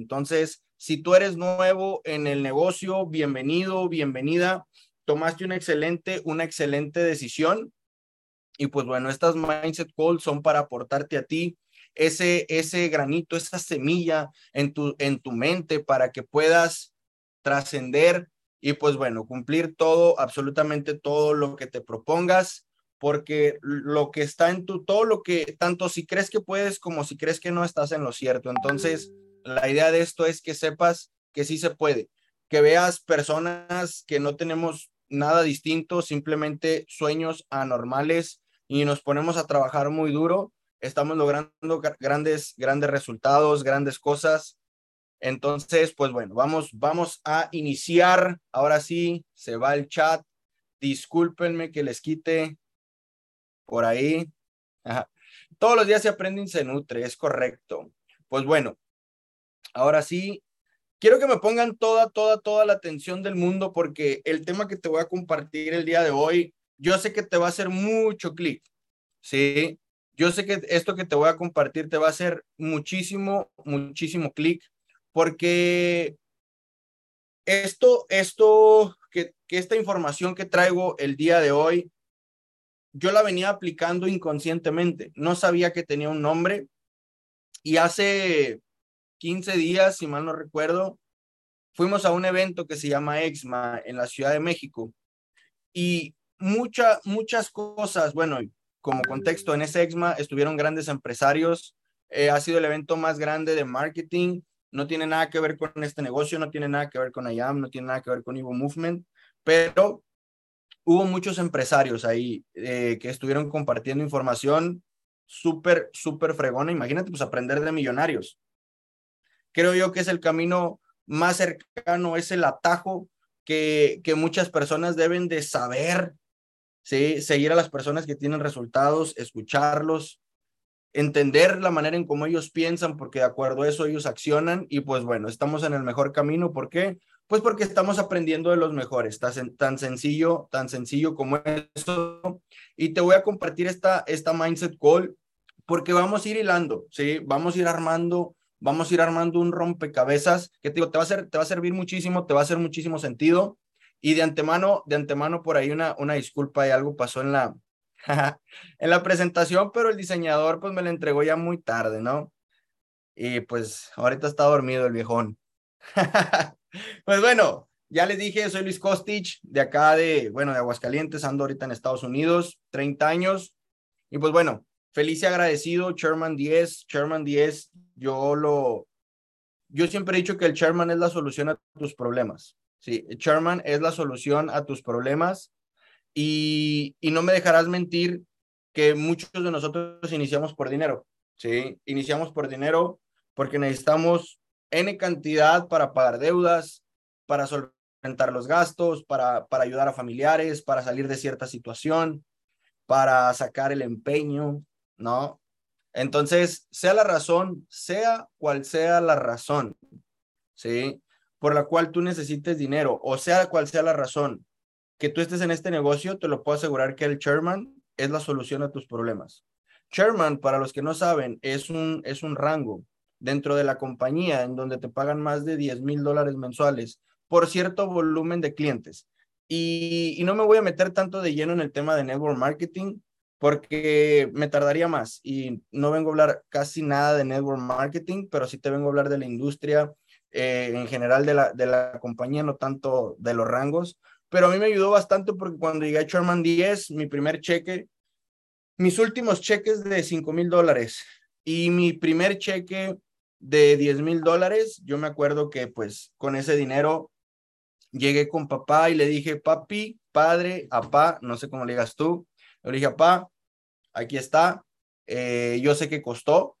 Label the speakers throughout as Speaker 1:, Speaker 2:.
Speaker 1: Entonces, si tú eres nuevo en el negocio, bienvenido, bienvenida. Tomaste una excelente, una excelente decisión. Y pues bueno, estas Mindset Calls son para aportarte a ti ese, ese granito, esa semilla en tu, en tu mente para que puedas trascender y pues bueno, cumplir todo, absolutamente todo lo que te propongas, porque lo que está en tu, todo lo que, tanto si crees que puedes como si crees que no estás en lo cierto. Entonces, la idea de esto es que sepas que sí se puede, que veas personas que no tenemos nada distinto, simplemente sueños anormales y nos ponemos a trabajar muy duro, estamos logrando grandes, grandes resultados, grandes cosas entonces, pues bueno, vamos, vamos a iniciar. Ahora sí, se va el chat. Discúlpenme que les quite por ahí. Todos los días se aprende y se nutre, es correcto. Pues bueno, ahora sí, quiero que me pongan toda, toda, toda la atención del mundo porque el tema que te voy a compartir el día de hoy, yo sé que te va a hacer mucho clic, ¿sí? Yo sé que esto que te voy a compartir te va a hacer muchísimo, muchísimo clic porque esto, esto, que, que esta información que traigo el día de hoy, yo la venía aplicando inconscientemente. No sabía que tenía un nombre. Y hace 15 días, si mal no recuerdo, fuimos a un evento que se llama EXMA en la Ciudad de México. Y muchas, muchas cosas, bueno, como contexto, en ese EXMA estuvieron grandes empresarios. Eh, ha sido el evento más grande de marketing no tiene nada que ver con este negocio, no tiene nada que ver con IAM, no tiene nada que ver con Evo Movement, pero hubo muchos empresarios ahí eh, que estuvieron compartiendo información súper, súper fregona. Imagínate, pues aprender de millonarios. Creo yo que es el camino más cercano, es el atajo que, que muchas personas deben de saber, ¿sí? seguir a las personas que tienen resultados, escucharlos, entender la manera en cómo ellos piensan, porque de acuerdo a eso ellos accionan y pues bueno, estamos en el mejor camino. ¿Por qué? Pues porque estamos aprendiendo de los mejores, tan, tan sencillo, tan sencillo como eso. Y te voy a compartir esta, esta mindset call porque vamos a ir hilando, ¿sí? Vamos a ir armando, vamos a ir armando un rompecabezas que te, digo, te, va a ser, te va a servir muchísimo, te va a hacer muchísimo sentido. Y de antemano, de antemano por ahí una, una disculpa y algo pasó en la, en la presentación, pero el diseñador pues me la entregó ya muy tarde, ¿no? Y pues ahorita está dormido el viejón. pues bueno, ya les dije, soy Luis Kostich, de acá de, bueno, de Aguascalientes, ando ahorita en Estados Unidos, 30 años. Y pues bueno, feliz y agradecido, Chairman 10, Chairman 10, yo lo, yo siempre he dicho que el Chairman es la solución a tus problemas. Sí, el Chairman es la solución a tus problemas y, no me dejarás mentir que muchos de nosotros iniciamos por dinero, ¿sí? Iniciamos por dinero porque necesitamos N cantidad para pagar deudas, para solventar los gastos, para, para ayudar a familiares, para salir de cierta situación, para sacar el empeño, ¿no? Entonces, sea la razón, sea cual sea la razón, ¿sí? Por la cual tú necesites dinero, o sea cual sea la razón que tú estés en este negocio, te lo puedo asegurar que el chairman es la solución a tus problemas. Chairman, para los que no saben, es un, es un rango dentro de la compañía en donde te pagan más de 10 mil dólares mensuales por cierto volumen de clientes. Y, y, no me voy a meter tanto de lleno en el tema de network marketing porque me tardaría más y no vengo a hablar casi nada de network marketing, pero sí te vengo a hablar de la industria eh, en general de la, de la compañía, no tanto de los rangos. Pero a mí me ayudó bastante porque cuando llegué a Sherman 10, mi primer cheque, mis últimos cheques de 5 mil dólares y mi primer cheque de 10 mil dólares, yo me acuerdo que pues con ese dinero llegué con papá y le dije, papi, padre, papá, no sé cómo le digas tú, le dije, papá, aquí está, eh, yo sé que costó,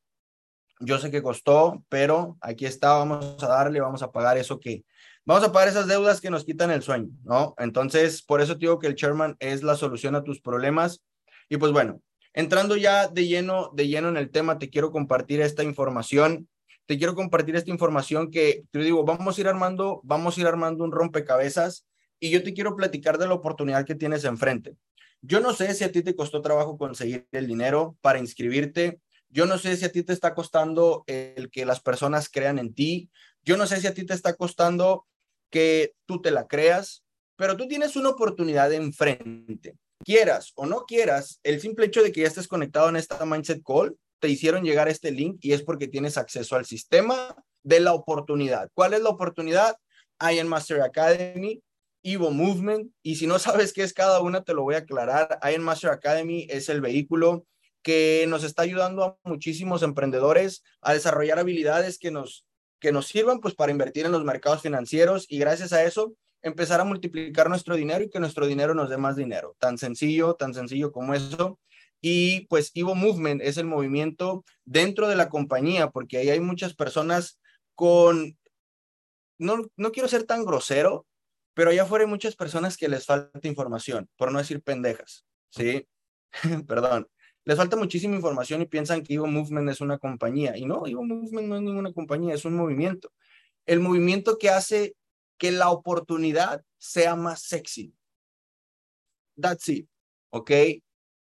Speaker 1: yo sé que costó, pero aquí está, vamos a darle, vamos a pagar eso que, vamos a pagar esas deudas que nos quitan el sueño, ¿no? Entonces, por eso te digo que el chairman es la solución a tus problemas. Y pues bueno, entrando ya de lleno, de lleno en el tema, te quiero compartir esta información. Te quiero compartir esta información que te digo, vamos a ir armando, vamos a ir armando un rompecabezas y yo te quiero platicar de la oportunidad que tienes enfrente. Yo no sé si a ti te costó trabajo conseguir el dinero para inscribirte. Yo no sé si a ti te está costando el que las personas crean en ti. Yo no sé si a ti te está costando que tú te la creas, pero tú tienes una oportunidad enfrente. Quieras o no quieras, el simple hecho de que ya estés conectado en esta Mindset Call, te hicieron llegar este link y es porque tienes acceso al sistema de la oportunidad. ¿Cuál es la oportunidad? Iron Master Academy, Evo Movement, y si no sabes qué es cada una, te lo voy a aclarar. Iron Master Academy es el vehículo que nos está ayudando a muchísimos emprendedores a desarrollar habilidades que nos, que nos sirvan pues para invertir en los mercados financieros y gracias a eso empezar a multiplicar nuestro dinero y que nuestro dinero nos dé más dinero. Tan sencillo, tan sencillo como eso. Y pues Evo Movement es el movimiento dentro de la compañía, porque ahí hay muchas personas con, no, no quiero ser tan grosero, pero allá afuera hay muchas personas que les falta información, por no decir pendejas, ¿sí? Perdón. Les falta muchísima información y piensan que Evo Movement es una compañía. Y no, Evo Movement no es ninguna compañía, es un movimiento. El movimiento que hace que la oportunidad sea más sexy. That's it. ¿Ok?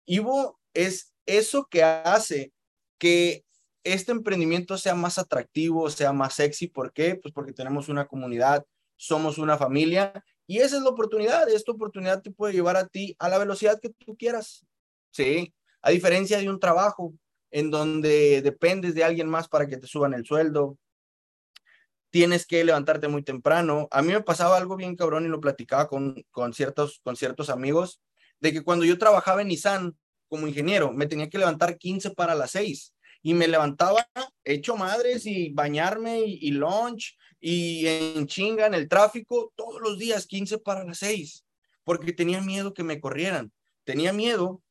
Speaker 1: Evo es eso que hace que este emprendimiento sea más atractivo, sea más sexy. ¿Por qué? Pues porque tenemos una comunidad, somos una familia y esa es la oportunidad. Esta oportunidad te puede llevar a ti a la velocidad que tú quieras. Sí, a diferencia de un trabajo en donde dependes de alguien más para que te suban el sueldo, tienes que levantarte muy temprano. A mí me pasaba algo bien cabrón y lo platicaba con, con, ciertos, con ciertos amigos, de que cuando yo trabajaba en Nissan como ingeniero, me tenía que levantar 15 para las 6 y me levantaba hecho madres y bañarme y, lunch y en chinga en el tráfico todos los días 15 para las 6 porque tenía miedo que me corrieran. Tenía miedo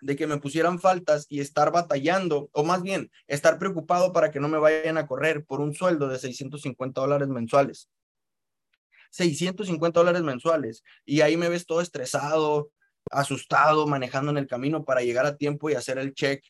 Speaker 1: de que me pusieran faltas y estar batallando, o más bien, estar preocupado para que no me vayan a correr por un sueldo de 650 dólares mensuales. 650 dólares mensuales. Y ahí me ves todo estresado, asustado, manejando en el camino para llegar a tiempo y hacer el check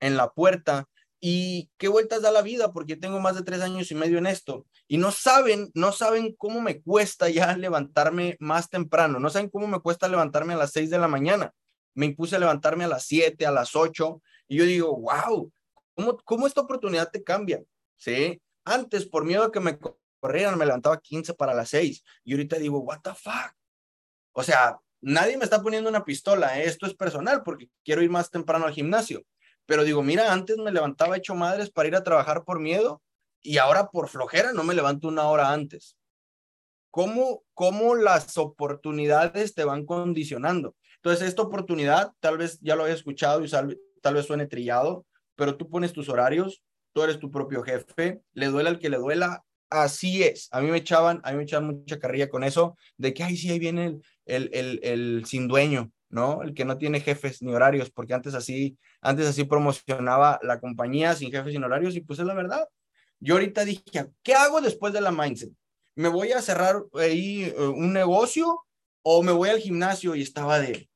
Speaker 1: en la puerta. Y qué vueltas da la vida, porque tengo más de tres años y medio en esto. Y no saben, no saben cómo me cuesta ya levantarme más temprano. No saben cómo me cuesta levantarme a las seis de la mañana me impuse a levantarme a las 7, a las 8, y yo digo, wow, ¿cómo, cómo esta oportunidad te cambia? ¿Sí? Antes, por miedo a que me corrieran, me levantaba 15 para las 6, y ahorita digo, what the fuck? O sea, nadie me está poniendo una pistola, ¿eh? esto es personal, porque quiero ir más temprano al gimnasio. Pero digo, mira, antes me levantaba hecho madres para ir a trabajar por miedo, y ahora por flojera no me levanto una hora antes. ¿Cómo, cómo las oportunidades te van condicionando? Entonces, esta oportunidad, tal vez ya lo hayas escuchado y tal vez suene trillado, pero tú pones tus horarios, tú eres tu propio jefe, le duela al que le duela, así es. A mí me echaban, a mí me echaban mucha carrilla con eso, de que, ay, sí, ahí viene el, el, el, el sin dueño, ¿no? El que no tiene jefes ni horarios, porque antes así, antes así promocionaba la compañía sin jefes ni horarios, y pues es la verdad. Yo ahorita dije, ¿qué hago después de la mindset? ¿Me voy a cerrar ahí eh, un negocio o me voy al gimnasio y estaba de,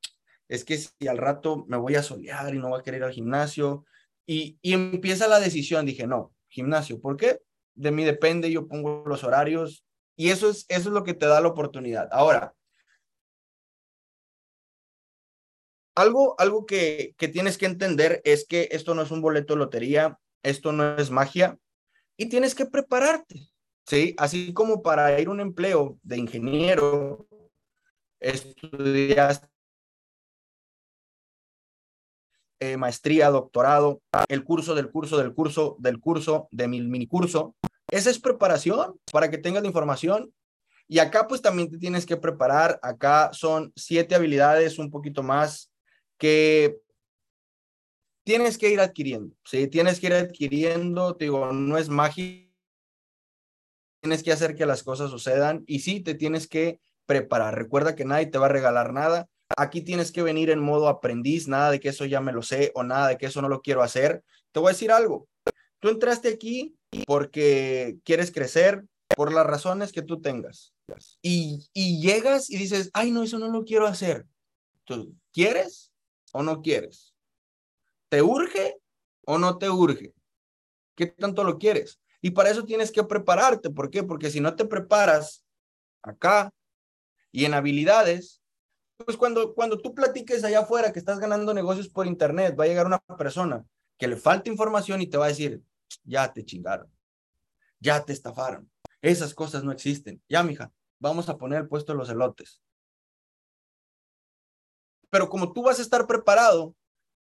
Speaker 1: es que si al rato me voy a solear y no voy a querer ir al gimnasio, y, y empieza la decisión, dije, no, gimnasio, ¿por qué? De mí depende, yo pongo los horarios, y eso es, eso es lo que te da la oportunidad. Ahora, algo, algo que, que tienes que entender es que esto no es un boleto de lotería, esto no es magia, y tienes que prepararte, ¿sí? Así como para ir a un empleo de ingeniero, estudiaste eh, maestría, doctorado, el curso del curso del curso del curso de mi mini curso. Esa es preparación para que tengas la información. Y acá pues también te tienes que preparar. Acá son siete habilidades, un poquito más, que tienes que ir adquiriendo. Sí, tienes que ir adquiriendo. Te digo, no es magia. Tienes que hacer que las cosas sucedan. Y sí, te tienes que preparar. Recuerda que nadie te va a regalar nada Aquí tienes que venir en modo aprendiz, nada de que eso ya me lo sé o nada de que eso no lo quiero hacer. Te voy a decir algo. Tú entraste aquí porque quieres crecer por las razones que tú tengas. Y, y llegas y dices, ay, no, eso no lo quiero hacer. ¿Tú quieres o no quieres? ¿Te urge o no te urge? ¿Qué tanto lo quieres? Y para eso tienes que prepararte. ¿Por qué? Porque si no te preparas acá y en habilidades, pues cuando, cuando tú platiques allá afuera que estás ganando negocios por internet, va a llegar una persona que le falta información y te va a decir, ya te chingaron, ya te estafaron. Esas cosas no existen. Ya, mija, vamos a poner el puesto los elotes. Pero como tú vas a estar preparado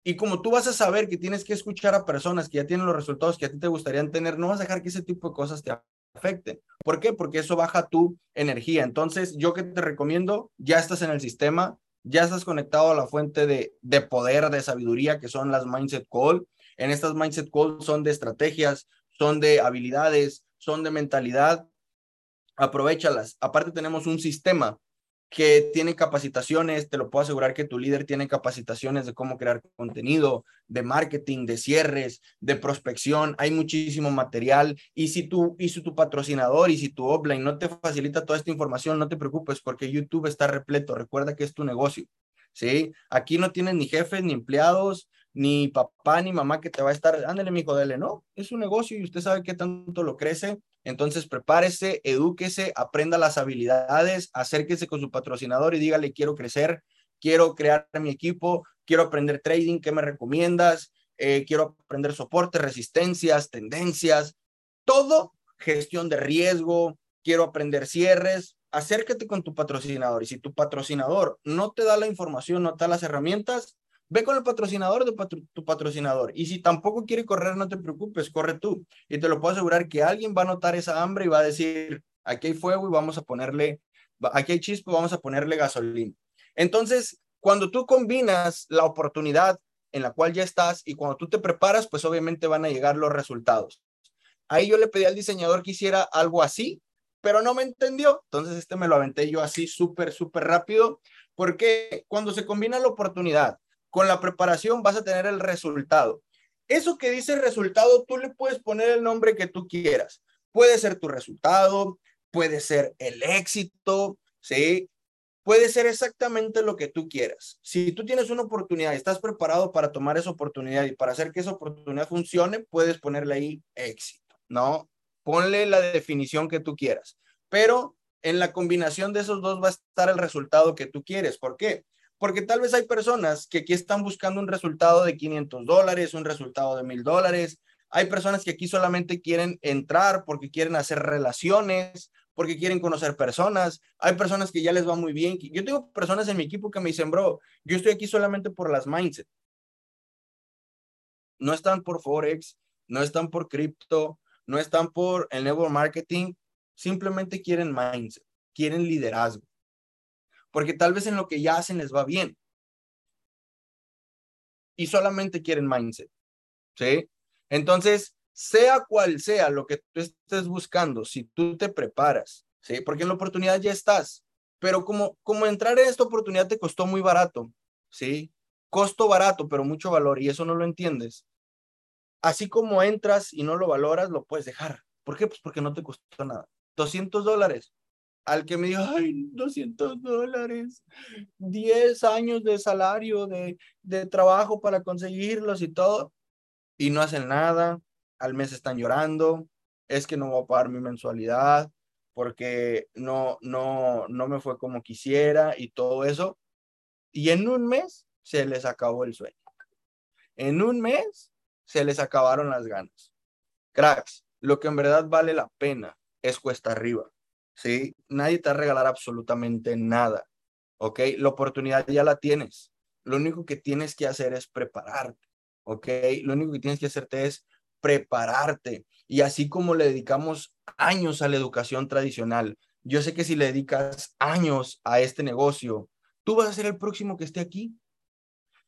Speaker 1: y como tú vas a saber que tienes que escuchar a personas que ya tienen los resultados que a ti te gustarían tener, no vas a dejar que ese tipo de cosas te afecten. ¿Por qué? Porque eso baja tu energía. Entonces, yo que te recomiendo, ya estás en el sistema, ya estás conectado a la fuente de, de poder, de sabiduría, que son las Mindset Call. En estas Mindset Call son de estrategias, son de habilidades, son de mentalidad. Aprovechalas. Aparte tenemos un sistema que tiene capacitaciones, te lo puedo asegurar que tu líder tiene capacitaciones de cómo crear contenido, de marketing, de cierres, de prospección, hay muchísimo material y si tú y si tu patrocinador y si tu offline no te facilita toda esta información, no te preocupes porque YouTube está repleto, recuerda que es tu negocio. ¿Sí? Aquí no tienes ni jefes, ni empleados, ni papá, ni mamá que te va a estar, ándale, mi hijo, dele, no, es un negocio y usted sabe qué tanto lo crece entonces, prepárese, edúquese, aprenda las habilidades, acérquese con su patrocinador y dígale, quiero crecer, quiero crear mi equipo, quiero aprender trading, ¿qué me recomiendas? Eh, quiero aprender soporte, resistencias, tendencias, todo, gestión de riesgo, quiero aprender cierres, acércate con tu patrocinador y si tu patrocinador no te da la información, no te da las herramientas, Ve con el patrocinador de tu patrocinador. Y si tampoco quiere correr, no te preocupes, corre tú. Y te lo puedo asegurar que alguien va a notar esa hambre y va a decir, aquí hay fuego y vamos a ponerle, aquí hay chispa, vamos a ponerle gasolina. Entonces, cuando tú combinas la oportunidad en la cual ya estás y cuando tú te preparas, pues obviamente van a llegar los resultados. Ahí yo le pedí al diseñador que hiciera algo así, pero no me entendió. Entonces este me lo aventé yo así súper, súper rápido, porque cuando se combina la oportunidad con la preparación vas a tener el resultado. Eso que dice resultado, tú le puedes poner el nombre que tú quieras. Puede ser tu resultado, puede ser el éxito, ¿sí? Puede ser exactamente lo que tú quieras. Si tú tienes una oportunidad y estás preparado para tomar esa oportunidad y para hacer que esa oportunidad funcione, puedes ponerle ahí éxito, ¿no? Ponle la definición que tú quieras. Pero en la combinación de esos dos va a estar el resultado que tú quieres. ¿Por qué? Porque tal vez hay personas que aquí están buscando un resultado de 500 dólares, un resultado de 1000 dólares. Hay personas que aquí solamente quieren entrar porque quieren hacer relaciones, porque quieren conocer personas. Hay personas que ya les va muy bien. Yo tengo personas en mi equipo que me dicen, bro, yo estoy aquí solamente por las mindset. No están por Forex, no están por cripto, no están por el network marketing. Simplemente quieren mindset, quieren liderazgo porque tal vez en lo que ya hacen les va bien. Y solamente quieren mindset. ¿Sí? Entonces, sea cual sea lo que tú estés buscando, si tú te preparas, ¿sí? Porque en la oportunidad ya estás, pero como, como entrar en esta oportunidad te costó muy barato, ¿sí? Costo barato, pero mucho valor, y eso no lo entiendes. Así como entras y no lo valoras, lo puedes dejar. ¿Por qué? Pues porque no te costó nada. 200 dólares al que me dijo, ay, 200 dólares, 10 años de salario, de, de trabajo para conseguirlos y todo, y no hacen nada, al mes están llorando, es que no voy a pagar mi mensualidad porque no, no, no me fue como quisiera y todo eso. Y en un mes se les acabó el sueño. En un mes se les acabaron las ganas. Cracks, lo que en verdad vale la pena es cuesta arriba. ¿Sí? Nadie te va a regalar absolutamente nada, ¿ok? La oportunidad ya la tienes. Lo único que tienes que hacer es prepararte, ¿ok? Lo único que tienes que hacerte es prepararte. Y así como le dedicamos años a la educación tradicional, yo sé que si le dedicas años a este negocio, tú vas a ser el próximo que esté aquí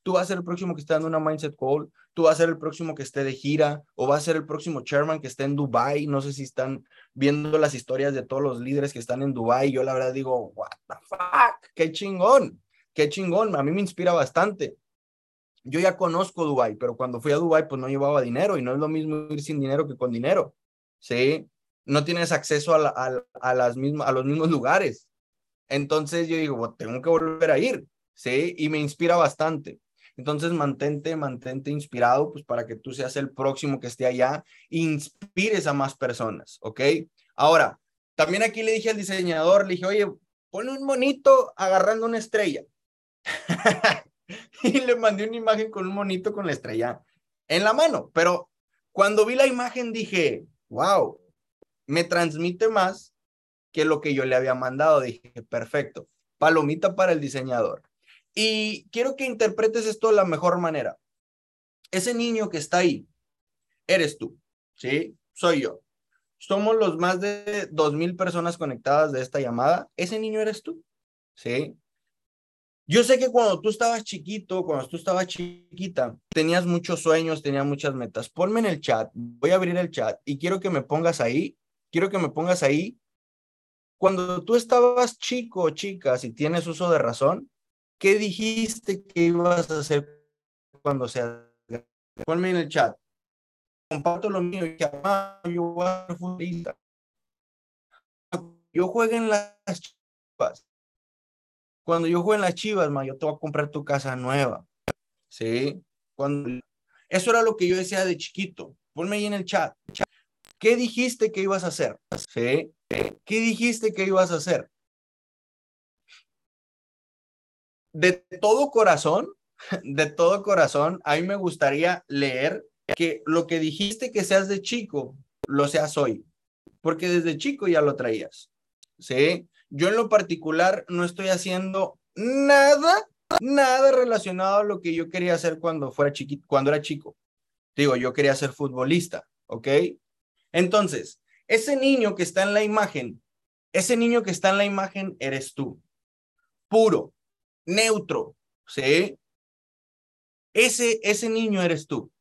Speaker 1: tú vas a ser el próximo que esté dando una mindset call, tú vas a ser el próximo que esté de gira, o va a ser el próximo chairman que esté en Dubai. No sé si están viendo las historias de todos los líderes que están en Dubai. Yo la verdad digo, what the fuck, qué chingón, qué chingón. A mí me inspira bastante. Yo ya conozco Dubai, pero cuando fui a Dubai pues no llevaba dinero y no es lo mismo ir sin dinero que con dinero. Sí, no tienes acceso a, a, las mismas, a los mismos lugares. Entonces yo digo, tengo que volver a ir, ¿sí? Y me inspira bastante. Entonces, mantente, mantente inspirado, pues para que tú seas el próximo que esté allá, inspires a más personas, ¿ok? Ahora, también aquí le dije al diseñador, le dije, oye, ponle un monito agarrando una estrella. y le mandé una imagen con un monito con la estrella en la mano, pero cuando vi la imagen dije, wow, me transmite más que lo que yo le había mandado. Dije, perfecto, palomita para el diseñador. Y quiero que interpretes esto de la mejor manera. Ese niño que está ahí, eres tú, ¿sí? Soy yo. Somos los más de dos mil personas conectadas de esta llamada. Ese niño eres tú, ¿sí? Yo sé que cuando tú estabas chiquito, cuando tú estabas chiquita, tenías muchos sueños, tenías muchas metas. Ponme en el chat, voy a abrir el chat y quiero que me pongas ahí, quiero que me pongas ahí. Cuando tú estabas chico o chica, si tienes uso de razón, ¿qué dijiste que ibas a hacer cuando seas Ponme en el chat. Comparto lo mío que yo voy juego en las chivas. Cuando yo juego en las chivas, ma, yo te voy a comprar tu casa nueva. ¿Sí? Cuando... Eso era lo que yo decía de chiquito. Ponme ahí en el chat. ¿Qué dijiste que ibas a hacer? ¿Qué dijiste que ibas a hacer? De todo corazón, de todo corazón, a mí me gustaría leer que lo que dijiste que seas de chico, lo seas hoy, porque desde chico ya lo traías. ¿Sí? Yo en lo particular no estoy haciendo nada, nada relacionado a lo que yo quería hacer cuando fuera chiquito, cuando era chico. Digo, yo quería ser futbolista, ¿ok? Entonces, ese niño que está en la imagen, ese niño que está en la imagen eres tú. Puro, neutro, ¿sí? Ese, ese niño eres tú,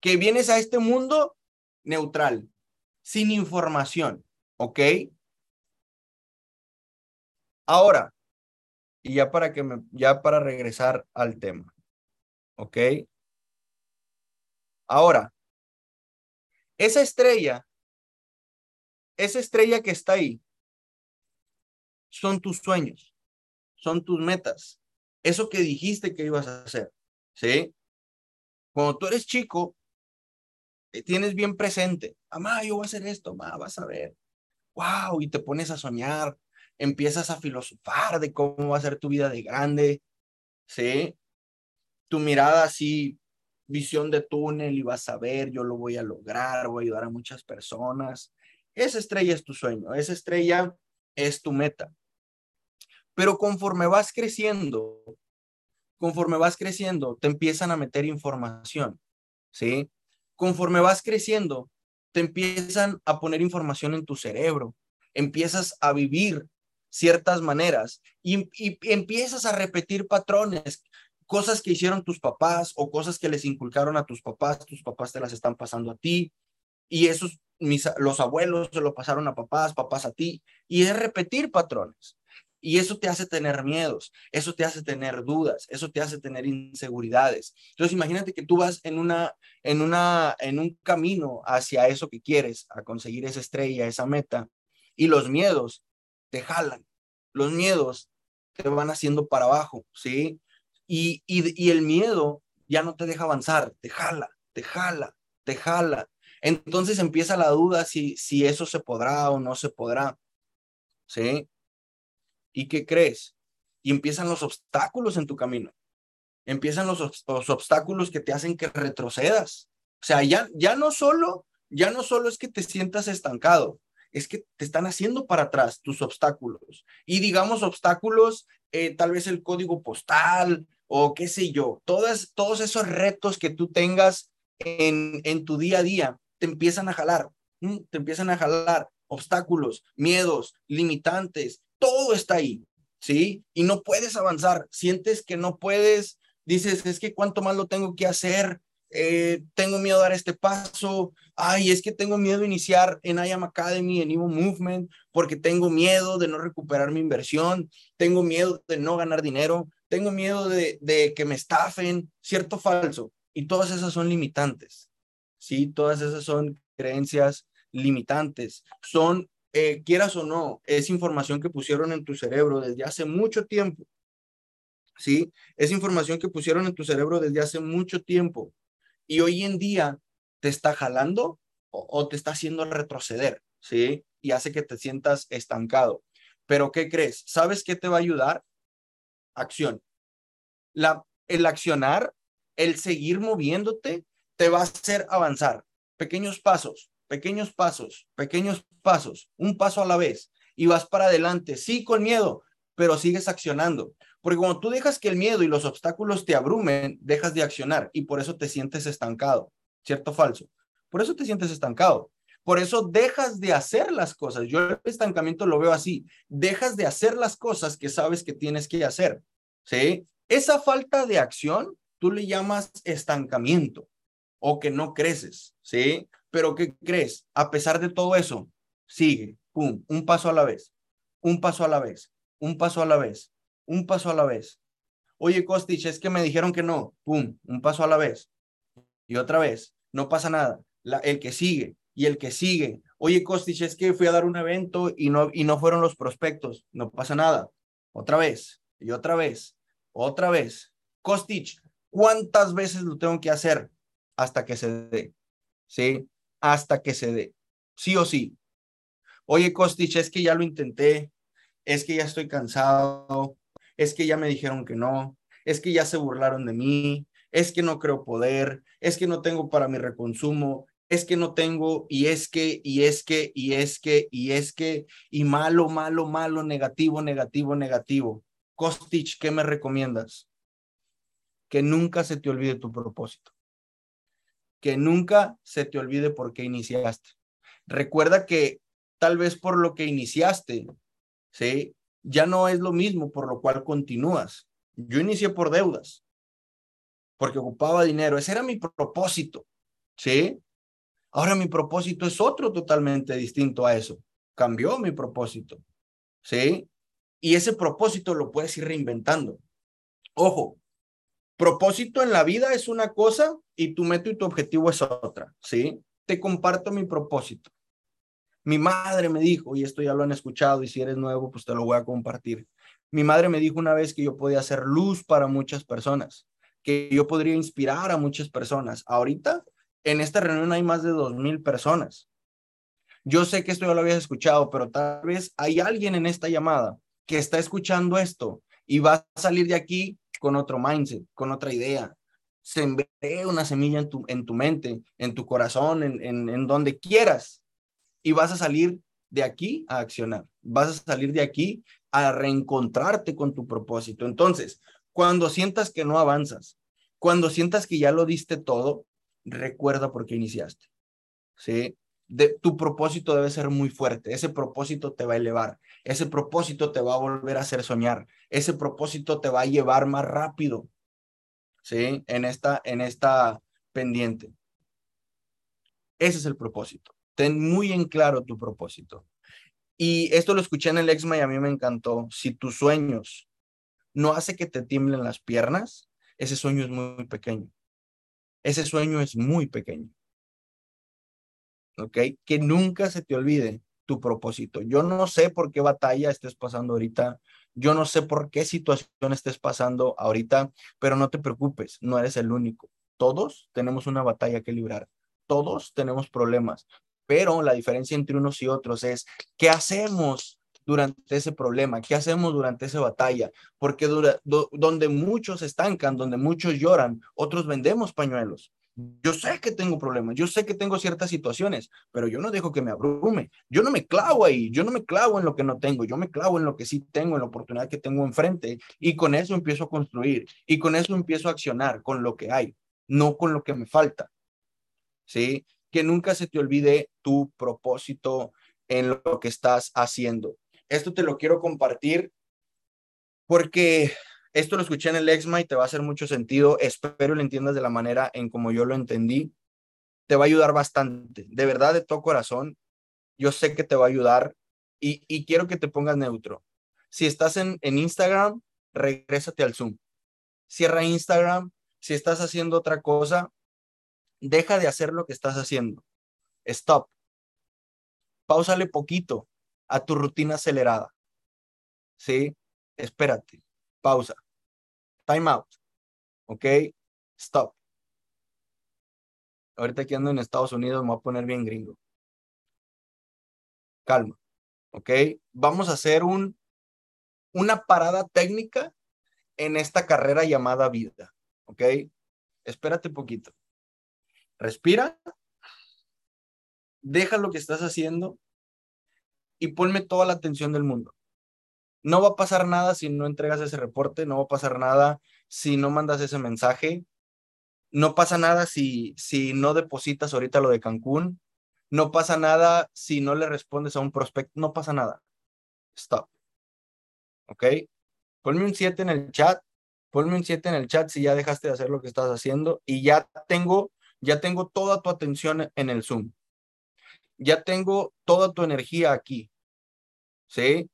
Speaker 1: que vienes a este mundo neutral, sin información, ¿ok? Ahora, y ya para que me, ya para regresar al tema, ¿ok? Ahora, esa estrella, esa estrella que está ahí, son tus sueños, son tus metas, eso que dijiste que ibas a hacer. ¿sí? Cuando tú eres chico, eh, tienes bien presente, mamá, yo voy a hacer esto, mamá, vas a ver, wow, y te pones a soñar, empiezas a filosofar de cómo va a ser tu vida de grande, ¿sí? Tu mirada así, visión de túnel y vas a ver, yo lo voy a lograr, voy a ayudar a muchas personas. Esa estrella es tu sueño, esa estrella es tu meta. Pero conforme vas creciendo, conforme vas creciendo, te empiezan a meter información, ¿sí? Conforme vas creciendo, te empiezan a poner información en tu cerebro, empiezas a vivir ciertas maneras y, empiezas a repetir patrones, cosas que hicieron tus papás o cosas que les inculcaron a tus papás, tus papás te las están pasando a ti y esos mis, los abuelos se lo pasaron a papás, papás a ti y es repetir patrones. Y eso te hace tener miedos, eso te hace tener dudas, eso te hace tener inseguridades. Entonces imagínate que tú vas en una en una en un camino hacia eso que quieres, a conseguir esa estrella, esa meta, y los miedos te jalan. Los miedos te van haciendo para abajo, ¿sí? Y, y, y el miedo ya no te deja avanzar, te jala, te jala, te jala. Entonces empieza la duda si, si eso se podrá o no se podrá, ¿sí? ¿Y qué crees? Y empiezan los obstáculos en tu camino. Empiezan los, los obstáculos que te hacen que retrocedas. O sea, ya, ya no solo, ya no solo es que te sientas estancado, es que te están haciendo para atrás tus obstáculos. Y digamos obstáculos, eh, tal vez el código postal o qué sé yo, todas, todos esos retos que tú tengas en, en tu día a día, te empiezan a jalar, te empiezan a jalar obstáculos, miedos, limitantes, todo está ahí, ¿sí? Y no puedes avanzar, sientes que no puedes, dices, es que cuánto más lo tengo que hacer, eh, tengo miedo a dar este paso, ay, es que tengo miedo a iniciar en IAM Academy, en Evo Movement, porque tengo miedo de no recuperar mi inversión, tengo miedo de no ganar dinero, tengo miedo de, de que me estafen, cierto falso. Y todas esas son limitantes, ¿sí? Todas esas son creencias limitantes, son eh, quieras o no, es información que pusieron en tu cerebro desde hace mucho tiempo. ¿Sí? Es información que pusieron en tu cerebro desde hace mucho tiempo. Y hoy en día te está jalando o, te está haciendo retroceder, ¿sí? Y hace que te sientas estancado. Pero ¿qué crees? ¿Sabes qué te va a ayudar? Acción. El accionar, el seguir moviéndote, te va a hacer avanzar. Pequeños pasos, pequeños pasos, pequeños pasos, un paso a la vez y vas para adelante, sí con miedo, pero sigues accionando. Porque cuando tú dejas que el miedo y los obstáculos te abrumen, dejas de accionar y por eso te sientes estancado, ¿cierto o falso? Por eso te sientes estancado. Por eso dejas de hacer las cosas. Yo el estancamiento lo veo así. Dejas de hacer las cosas que sabes que tienes que hacer. ¿Sí? Esa falta de acción, tú le llamas estancamiento o que no creces. ¿Sí? Pero ¿qué crees? A pesar de todo eso, sigue. Pum, un paso a la vez. Un paso a la vez. Un paso a la vez. Un paso a la vez. Oye, Kostich, es que me dijeron que no. Pum, un paso a la vez. Y otra vez. No pasa nada. el que sigue y el que sigue. Oye, Kostich, es que fui a dar un evento y no, y no fueron los prospectos. No pasa nada. Otra vez, y otra vez, otra vez. Kostich, ¿cuántas veces lo tengo que hacer? Hasta que se dé. ¿Sí? Hasta que se dé. Sí o sí. Oye, Kostich, es que ya lo intenté. Es que ya estoy cansado. Es que ya me dijeron que no. Es que ya se burlaron de mí. Es que no creo poder. Es que no tengo para mi reconsumo es que no tengo, y es que, y es que, y es que, y es que, y malo, malo, malo, negativo, negativo, negativo. Kostich, ¿qué me recomiendas? Que nunca se te olvide tu propósito. Que nunca se te olvide por qué iniciaste. Recuerda que tal vez por lo que iniciaste, ¿sí? Ya no es lo mismo por lo cual continúas. Yo inicié por deudas, porque ocupaba dinero. Ese era mi propósito, ¿sí? Ahora mi propósito es otro totalmente distinto a eso. Cambió mi propósito. ¿Sí? Y ese propósito lo puedes ir reinventando. Ojo, propósito en la vida es una cosa y tu meta y tu objetivo es otra. ¿Sí? Te comparto mi propósito. Mi madre me dijo, y esto ya lo han escuchado, y si eres nuevo, pues te lo voy a compartir. Mi madre me dijo una vez que yo podía hacer luz para muchas personas, que yo podría inspirar a muchas personas. Ahorita en esta reunión hay más de dos mil personas. Yo sé que esto ya lo habías escuchado, pero tal vez hay alguien en esta llamada que está escuchando esto y va a salir de aquí con otro mindset, con otra idea. Sembré una semilla en tu, en tu mente, en tu corazón, en, en, en donde quieras. Y vas a salir de aquí a accionar. Vas a salir de aquí a reencontrarte con tu propósito. Entonces, cuando sientas que no avanzas, cuando sientas que ya lo diste todo, recuerda por qué iniciaste. ¿Sí? Tu propósito debe ser muy fuerte. Ese propósito te va a elevar. Ese propósito te va a volver a hacer soñar. Ese propósito te va a llevar más rápido. ¿Sí? En esta, en esta pendiente. Ese es el propósito. Ten muy en claro tu propósito. Y esto lo escuché en el Exma y a mí me encantó. Si tus sueños no hace que te tiemblen las piernas, ese sueño es muy pequeño ese sueño es muy pequeño. ¿Ok? Que nunca se te olvide tu propósito. Yo no sé por qué batalla estés pasando ahorita. Yo no sé por qué situación estés pasando ahorita, pero no te preocupes, no eres el único. Todos tenemos una batalla que librar. Todos tenemos problemas, pero la diferencia entre unos y otros es qué hacemos durante ese problema? ¿Qué hacemos durante esa batalla? Porque donde muchos estancan, donde muchos lloran, otros vendemos pañuelos. Yo sé que tengo problemas, yo sé que tengo ciertas situaciones, pero yo no dejo que me abrume. Yo no me clavo ahí, yo no me clavo en lo que no tengo, yo me clavo en lo que sí tengo, en la oportunidad que tengo enfrente y con eso empiezo a construir y con eso empiezo a accionar con lo que hay, no con lo que me falta. ¿Sí? Que nunca se te olvide tu propósito en lo que estás haciendo. Esto te lo quiero compartir porque esto lo escuché en el Exma y te va a hacer mucho sentido. Espero lo entiendas de la manera en como yo lo entendí. Te va a ayudar bastante. De verdad, de todo corazón, yo sé que te va a ayudar y, y quiero que te pongas neutro. Si estás en, en Instagram, regrésate al Zoom. Cierra Instagram. Si estás haciendo otra cosa, deja de hacer lo que estás haciendo. Stop. Páusale poquito a tu rutina acelerada. ¿Sí? Espérate, pausa, time out, ¿ok? Stop. Ahorita que ando en Estados Unidos me voy a poner bien gringo. Calma, ¿ok? Vamos a hacer un, una parada técnica en esta carrera llamada vida, ¿ok? Espérate poquito. Respira. deja lo que estás haciendo y ponme toda la atención del mundo. No va a pasar nada si no entregas ese reporte, no va a pasar nada si no mandas ese mensaje, no pasa nada si, si no depositas ahorita lo de Cancún, no pasa nada si no le respondes a un prospecto, no pasa nada. Stop. ¿Ok? Ponme un 7 en el chat, ponme un 7 en el chat si ya dejaste de hacer lo que estás haciendo y ya tengo, ya tengo toda tu atención en el Zoom. Ya tengo toda tu energía aquí. ¿Sí?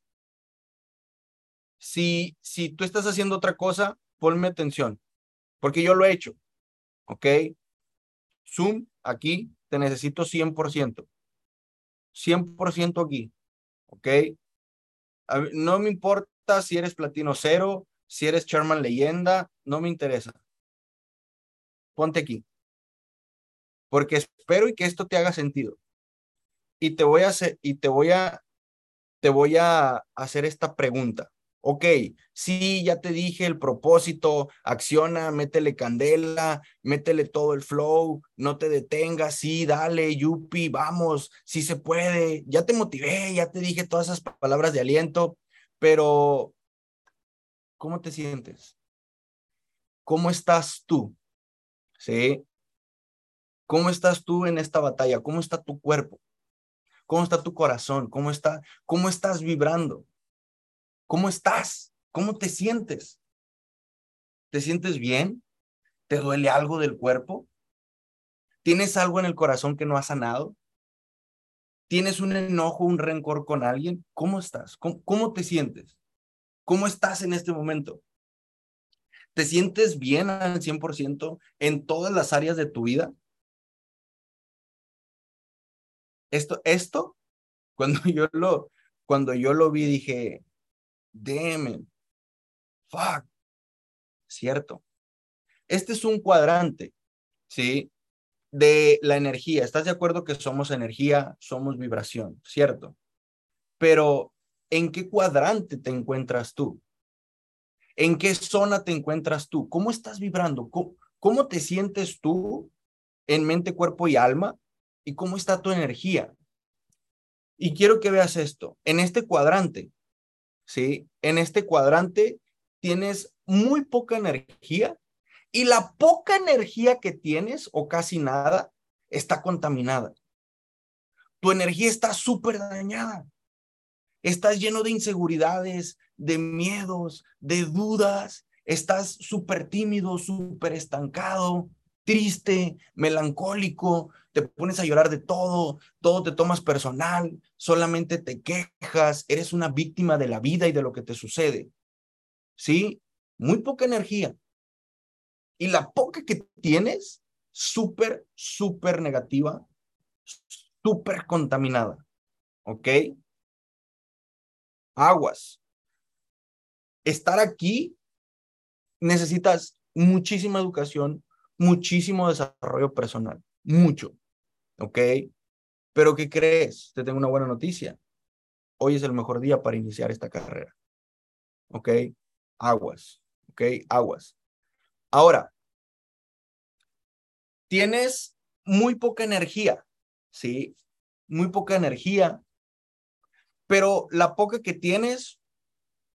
Speaker 1: Si, si tú estás haciendo otra cosa, ponme atención, porque yo lo he hecho. ¿Ok? Zoom, aquí, te necesito 100%. 100% aquí. ¿Ok? no me importa si eres platino cero, si eres Sherman leyenda, no me interesa. Ponte aquí. Porque espero y que esto te haga sentido. Y te voy a hacer, y te voy a, te voy a hacer esta pregunta. Ok, sí, ya te dije el propósito, acciona, métele candela, métele todo el flow, no te detengas, sí, dale, yupi, vamos, sí se puede, ya te motivé, ya te dije todas esas palabras de aliento, pero ¿cómo te sientes? ¿Cómo estás tú? ¿Sí? ¿Cómo estás tú en esta batalla? ¿Cómo está tu cuerpo? ¿Cómo está tu corazón? ¿Cómo está cómo estás vibrando? ¿Cómo estás? ¿Cómo te sientes? ¿Te sientes bien? ¿Te duele algo del cuerpo? ¿Tienes algo en el corazón que no ha sanado? ¿Tienes un enojo, un rencor con alguien? ¿Cómo estás? ¿Cómo, te sientes? ¿Cómo estás en este momento? ¿Te sientes bien al 100% en todas las áreas de tu vida? Esto, esto, cuando yo lo, cuando yo lo vi, dije, Damn Fuck. Cierto. Este es un cuadrante, ¿sí? De la energía. ¿Estás de acuerdo que somos energía, somos vibración, cierto? Pero, ¿en qué cuadrante te encuentras tú? ¿En qué zona te encuentras tú? ¿Cómo estás vibrando? ¿Cómo, cómo te sientes tú en mente, cuerpo y alma? ¿Y cómo está tu energía? Y quiero que veas esto. En este cuadrante ¿sí? En este cuadrante tienes muy poca energía y la poca energía que tienes o casi nada está contaminada. Tu energía está súper dañada. Estás lleno de inseguridades, de miedos, de dudas. Estás súper tímido, súper estancado, triste, melancólico, te pones a llorar de todo, todo te tomas personal, solamente te quejas, eres una víctima de la vida y de lo que te sucede. ¿Sí? Muy poca energía. Y la poca que tienes, súper, súper negativa, súper contaminada. ¿Ok? Aguas. Estar aquí necesitas muchísima educación, muchísimo desarrollo personal, mucho. ¿Ok? Pero ¿qué crees? Te tengo una buena noticia. Hoy es el mejor día para iniciar esta carrera. ¿Ok? Aguas. ¿Ok? Aguas. Ahora, tienes muy poca energía, ¿sí? Muy poca energía, pero la poca que tienes,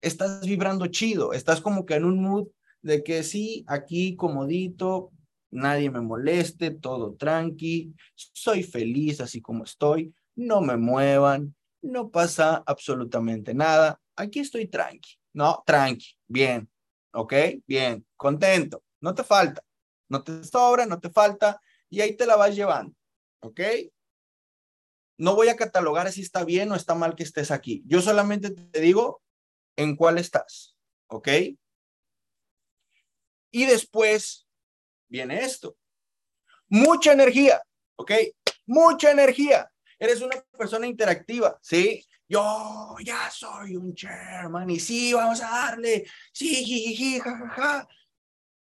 Speaker 1: estás vibrando chido, estás como que en un mood de que sí, aquí comodito, nadie me moleste, todo tranqui, soy feliz así como estoy, no me muevan, no pasa absolutamente nada, aquí estoy tranqui, no, tranqui, bien, ¿ok? Bien, contento, no te falta, no te sobra, no te falta, y ahí te la vas llevando, ¿ok? No voy a catalogar si está bien o está mal que estés aquí. Yo solamente te digo en cuál estás, ¿ok? Y después viene esto. Mucha energía, ¿ok? Mucha energía. Eres una persona interactiva, ¿sí? Yo ya soy un chairman y sí, vamos a darle, sí, jajaja.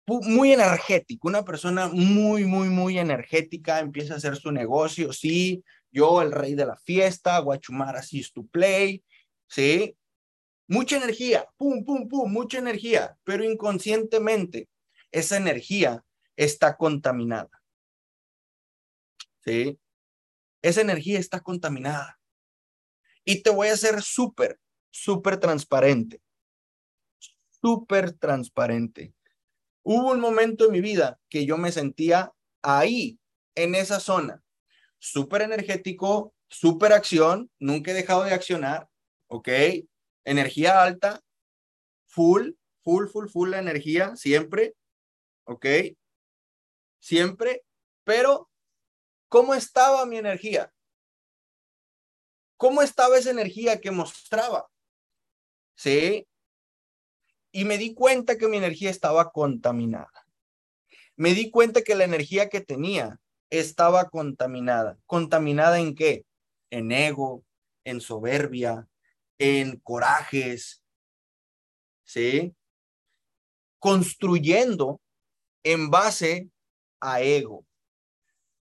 Speaker 1: Muy energético, una persona muy, muy, muy energética, empieza a hacer su negocio, sí, yo el rey de la fiesta, Guachumara is to play, ¿sí? Mucha energía, pum, pum, pum, mucha energía, pero inconscientemente esa energía está contaminada. ¿Sí? esa energía está contaminada. Y te voy a hacer súper, súper transparente. Súper transparente. Hubo un momento en mi vida que yo me sentía ahí, en esa zona, súper energético, súper acción, nunca he dejado de accionar, ¿ok? Energía alta, full, full, full, full la energía, siempre, ¿ok? Siempre, pero ¿cómo estaba mi energía? ¿Cómo estaba esa energía que mostraba? ¿Sí? Y me di cuenta que mi energía estaba contaminada. Me di cuenta que la energía que tenía estaba contaminada. ¿Contaminada en qué? En ego, en soberbia, en corajes, ¿sí? Construyendo en base a ego.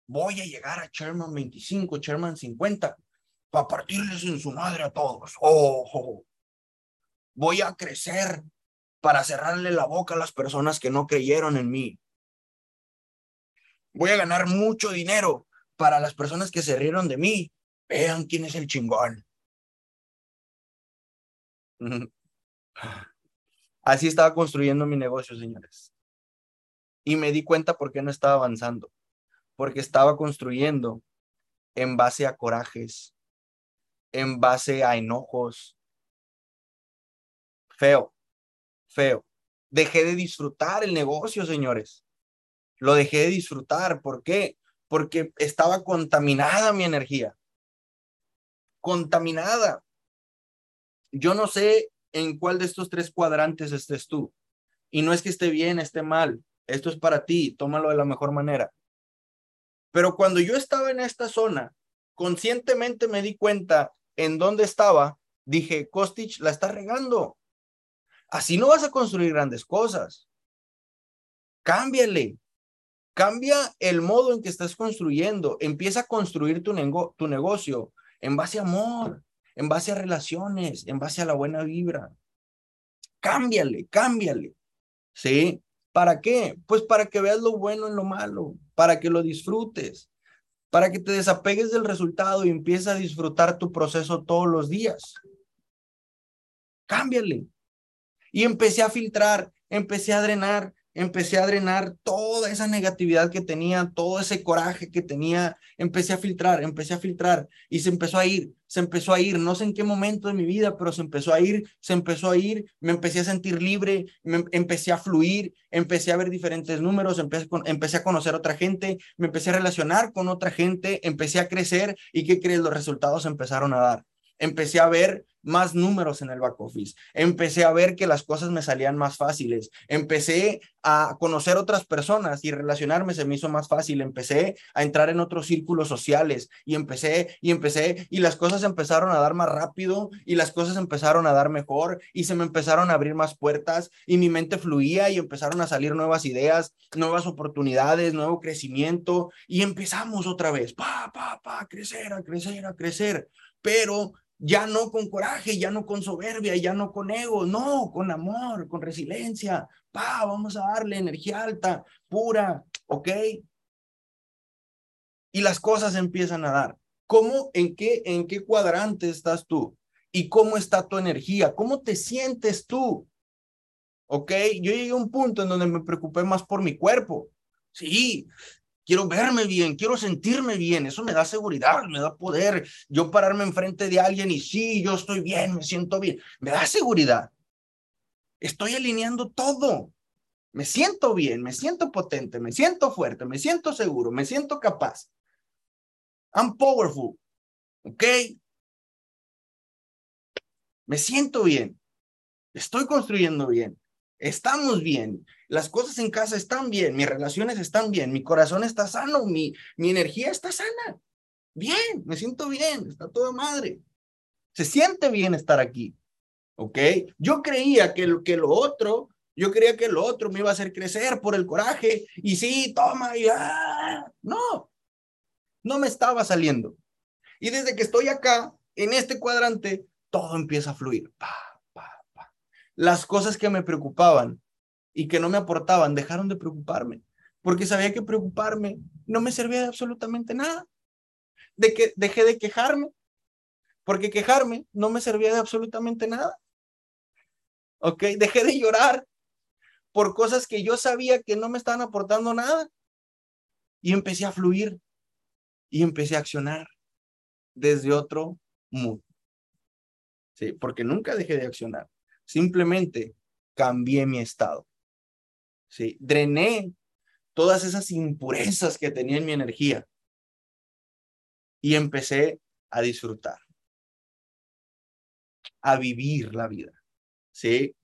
Speaker 1: Voy a llegar a Sherman 25, Sherman 50, para partirles en su madre a todos. Oh, Voy a crecer para cerrarle la boca a las personas que no creyeron en mí. Voy a ganar mucho dinero para las personas que se rieron de mí. Vean quién es el chingón. Así estaba construyendo mi negocio, señores. Y me di cuenta por qué no estaba avanzando. Porque estaba construyendo en base a corajes, en base a enojos. Feo, feo. Dejé de disfrutar el negocio, señores. Lo dejé de disfrutar. ¿Por qué? Porque estaba contaminada mi energía. Contaminada. Yo no sé en cuál de estos tres cuadrantes estés tú. Y no es que esté bien, esté mal. Esto es para ti. Tómalo de la mejor manera. Pero cuando yo estaba en esta zona, conscientemente me di cuenta en dónde estaba. Dije, Kostich la está regando. Así no vas a construir grandes cosas. Cámbiale. Cambia el modo en que estás construyendo. Empieza a construir tu, tu negocio en base a amor, en base a relaciones, en base a la buena vibra. Cámbiale, cámbiale. ¿Sí? ¿Para qué? Pues para que veas lo bueno en lo malo, para que lo disfrutes, para que te desapegues del resultado y empieces a disfrutar tu proceso todos los días. Cámbiale. Y empecé a filtrar, empecé a drenar, empecé a drenar toda esa negatividad que tenía, todo ese coraje que tenía, empecé a filtrar, empecé a filtrar y se empezó a ir, se empezó a ir, no sé en qué momento de mi vida, pero se empezó a ir, se empezó a ir, me empecé a sentir libre, me empecé a fluir, empecé a ver diferentes números, empecé, empecé a conocer a otra gente, me empecé a relacionar con otra gente, empecé a crecer y ¿qué crees? Los resultados empezaron a dar empecé a ver más números en el back office, empecé a ver que las cosas me salían más fáciles, empecé a conocer otras personas y relacionarme se me hizo más fácil, empecé a entrar en otros círculos sociales y empecé y empecé y las cosas empezaron a dar más rápido y las cosas empezaron a dar mejor y se me empezaron a abrir más puertas y mi mente fluía y empezaron a salir nuevas ideas, nuevas oportunidades, nuevo crecimiento y empezamos otra vez, pa, pa, pa, crecer, a crecer, a crecer, pero ya no con coraje, ya no con soberbia, ya no con ego, no, con amor, con resiliencia. Pa, vamos a darle energía alta, pura, ¿ok? Y las cosas empiezan a dar. ¿Cómo, en qué, en qué cuadrante estás tú? ¿Y cómo está tu energía? ¿Cómo te sientes tú? ¿Ok? Yo llegué a un punto en donde me preocupé más por mi cuerpo. Sí, quiero verme bien, quiero sentirme bien, eso me da seguridad, me da poder. Yo pararme enfrente de alguien y sí, yo estoy bien, me siento bien, me da seguridad. Estoy alineando todo. Me siento bien, me siento potente, me siento fuerte, me siento seguro, me siento capaz. I'm powerful. ¿Ok? Me siento bien. Estoy construyendo bien. Estamos bien. Las cosas en casa están bien. Mis relaciones están bien. Mi corazón está sano. Mi, mi energía está sana. Bien. Me siento bien. Está toda madre. Se siente bien estar aquí. ¿Ok? Yo creía que lo, que lo otro, yo creía que lo otro me iba a hacer crecer por el coraje. Y sí, toma. Y, ah, no. No me estaba saliendo. Y desde que estoy acá, en este cuadrante, todo empieza a fluir. ¡Pah! Las cosas que me preocupaban y que no me aportaban dejaron de preocuparme, porque sabía que preocuparme no me servía de absolutamente nada. de que dejé de quejarme, porque quejarme no me servía de absolutamente nada. ¿Ok? Dejé de llorar por cosas que yo sabía que no me estaban aportando nada. Y empecé a fluir y empecé a accionar desde otro mundo. Sí, porque nunca dejé de accionar. Simplemente cambié mi estado. Sí, drené todas esas impurezas que tenía en mi energía y empecé a disfrutar, a vivir la vida, ¿sí?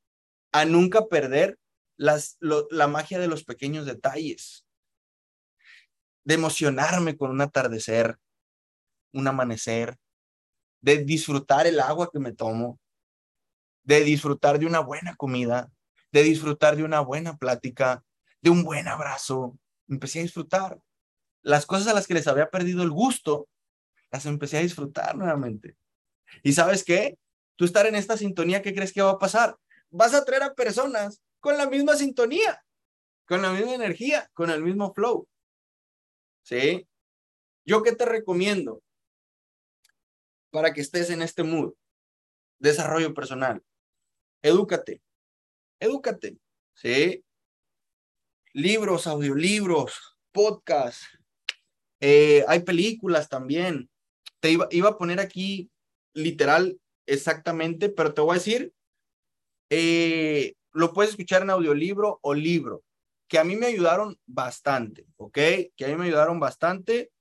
Speaker 1: A nunca perder las, la magia de los pequeños detalles, de emocionarme con un atardecer, un amanecer, de disfrutar el agua que me tomo, de disfrutar de una buena comida, de disfrutar de una buena plática, de un buen abrazo. Empecé a disfrutar. Las cosas a las que les había perdido el gusto, las empecé a disfrutar nuevamente. ¿Y sabes qué? Tú estar en esta sintonía, ¿qué crees que va a pasar? Vas a traer a personas con la misma sintonía, con la misma energía, con el mismo flow. ¿Sí? ¿Yo qué te recomiendo? Para que estés en este mood. Desarrollo personal. Edúcate. Edúcate. ¿Sí? libros, audiolibros, podcasts, eh, hay películas también. Te iba, iba, a poner aquí literal exactamente, pero te voy a decir, eh, lo puedes escuchar en audiolibro o libro, que a mí me ayudaron bastante, ¿ok? Que a mí me ayudaron bastante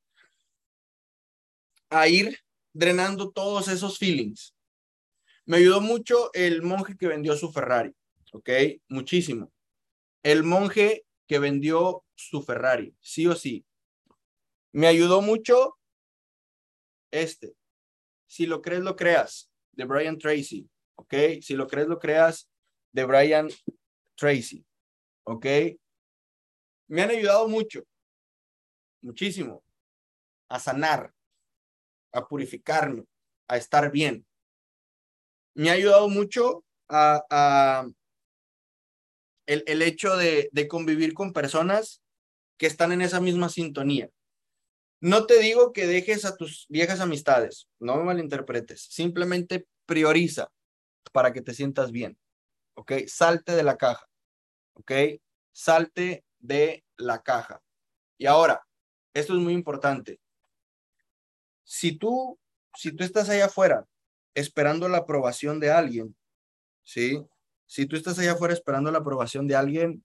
Speaker 1: a ir drenando todos esos feelings. Me ayudó mucho el monje que vendió su Ferrari, ¿ok? Muchísimo. El monje que vendió su Ferrari, sí o sí. Me ayudó mucho este. Si lo crees, lo creas, de Brian Tracy, ¿ok? Si lo crees, lo creas, de Brian Tracy, ¿ok? Me han ayudado mucho, muchísimo, a sanar, a purificarme, a estar bien. Me ha ayudado mucho a el, hecho de, convivir con personas que están en esa misma sintonía. No te digo que dejes a tus viejas amistades, no me malinterpretes, simplemente prioriza para que te sientas bien, ¿ok? Salte de la caja, ¿ok? Salte de la caja. Y ahora, esto es muy importante. Si tú, si tú estás allá afuera esperando la aprobación de alguien, ¿sí? Si tú estás allá afuera esperando la aprobación de alguien,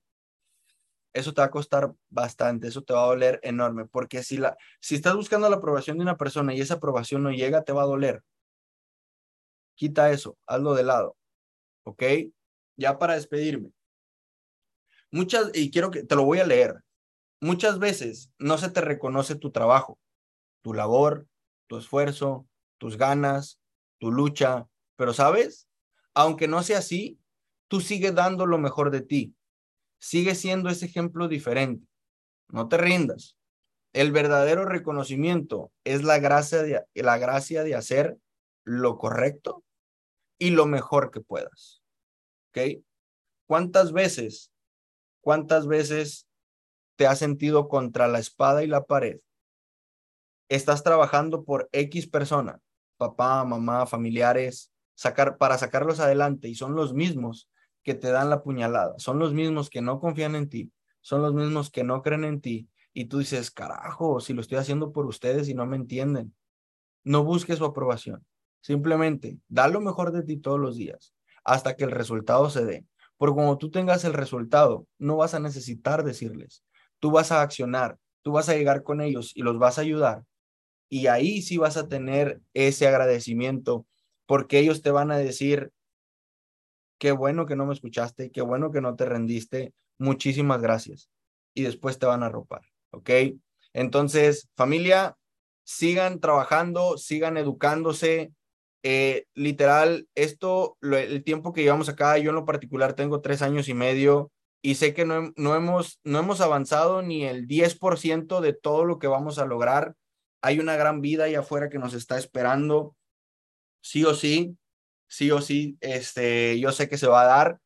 Speaker 1: eso te va a costar bastante, eso te va a doler enorme, porque si, la, si estás buscando la aprobación de una persona y esa aprobación no llega, te va a doler. Quita eso, hazlo de lado, ¿ok? Ya para despedirme. Muchas, y quiero que te lo voy a leer, muchas veces no se te reconoce tu trabajo, tu labor, tu esfuerzo, tus ganas, tu lucha, pero sabes, aunque no sea así, tú sigues dando lo mejor de ti. Sigue siendo ese ejemplo diferente. No te rindas. El verdadero reconocimiento es la gracia de, la gracia de hacer lo correcto y lo mejor que puedas. ¿Ok? ¿Cuántas veces, cuántas veces te has sentido contra la espada y la pared? Estás trabajando por X persona, papá, mamá, familiares, sacar, para sacarlos adelante y son los mismos que te dan la puñalada, son los mismos que no confían en ti, son los mismos que no creen en ti. Y tú dices, carajo, si lo estoy haciendo por ustedes y no me entienden. No busques su aprobación. Simplemente da lo mejor de ti todos los días hasta que el resultado se dé. Porque cuando tú tengas el resultado, no vas a necesitar decirles. Tú vas a accionar, tú vas a llegar con ellos y los vas a ayudar. Y ahí sí vas a tener ese agradecimiento porque ellos te van a decir, qué bueno que no me escuchaste, qué bueno que no te rendiste, muchísimas gracias. Y después te van a ropar, ¿ok? Entonces, familia, sigan trabajando, sigan educándose. Eh, literal, esto, el tiempo que llevamos acá, yo en lo particular tengo tres años y medio y sé que no, no, hemos, no hemos avanzado ni el 10% de todo lo que vamos a lograr. Hay una gran vida ahí afuera que nos está esperando, sí o sí sí o sí, este, yo sé que se va a dar.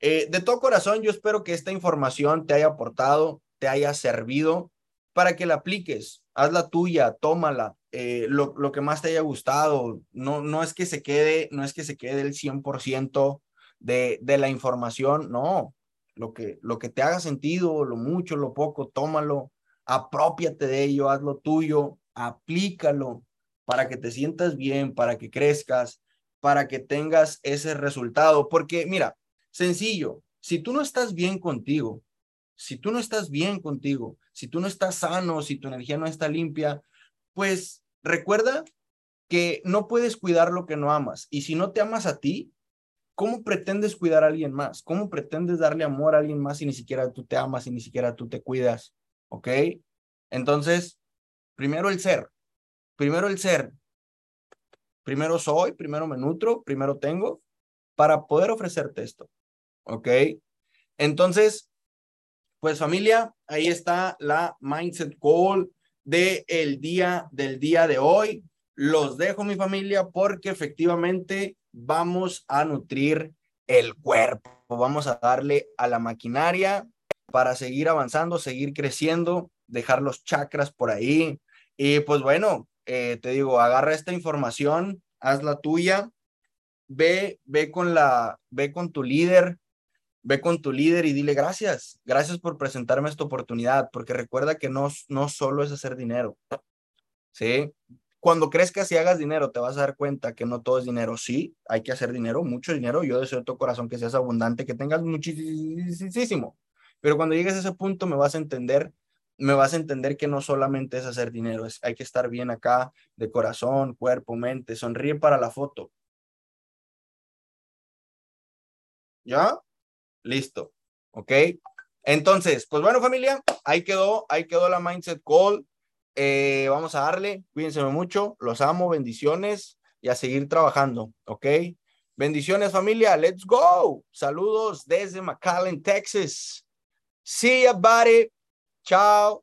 Speaker 1: Eh, de todo corazón, yo espero que esta información te haya aportado, te haya servido. para que la apliques, hazla tuya, tómala, eh, lo, lo, que más te haya gustado, no, no es que se quede, no es que se quede el 100% de, de la información, no, lo que, lo que te haga sentido, lo mucho, lo poco, tómalo, apropiate de ello, hazlo tuyo, aplícalo para que te sientas bien, para que crezcas, para que tengas ese resultado, porque mira, sencillo, si tú no estás bien contigo, si tú no estás bien contigo, si tú no estás sano, si tu energía no está limpia, pues recuerda que no puedes cuidar lo que no amas. Y si no te amas a ti, ¿cómo pretendes cuidar a alguien más? ¿Cómo pretendes darle amor a alguien más si ni siquiera tú te amas, y ni siquiera tú te cuidas? ¿Ok? Entonces, primero el ser, primero el ser. Primero soy, primero me nutro, primero tengo para poder ofrecerte esto. ¿Ok? Entonces, pues familia, ahí está la Mindset Call de el día del día de hoy. Los dejo mi familia porque efectivamente vamos a nutrir el cuerpo. Vamos a darle a la maquinaria para seguir avanzando, seguir creciendo, dejar los chakras por ahí. Y pues bueno, eh, te digo, agarra esta información, haz la tuya, ve, ve con la, ve con tu líder, ve con tu líder y dile gracias, gracias por presentarme esta oportunidad, porque recuerda que no, no solo es hacer dinero, ¿sí? Cuando crezcas y hagas dinero, te vas a dar cuenta que no todo es dinero. Sí, hay que hacer dinero, mucho dinero. Yo deseo de tu corazón que seas abundante, que tengas muchísimo. Pero cuando llegues a ese punto, me vas a entender, me vas a entender que no solamente es hacer dinero, es, hay que estar bien acá de corazón, cuerpo, mente, sonríe para la foto. ¿Ya? Listo. ¿Ok? Entonces, pues bueno, familia, ahí quedó, ahí quedó la Mindset Call. Eh, vamos a darle, cuídense mucho, los amo, bendiciones y a seguir trabajando, ¿ok? Bendiciones familia, let's go. Saludos desde McAllen, Texas. See ya, buddy. Ciao。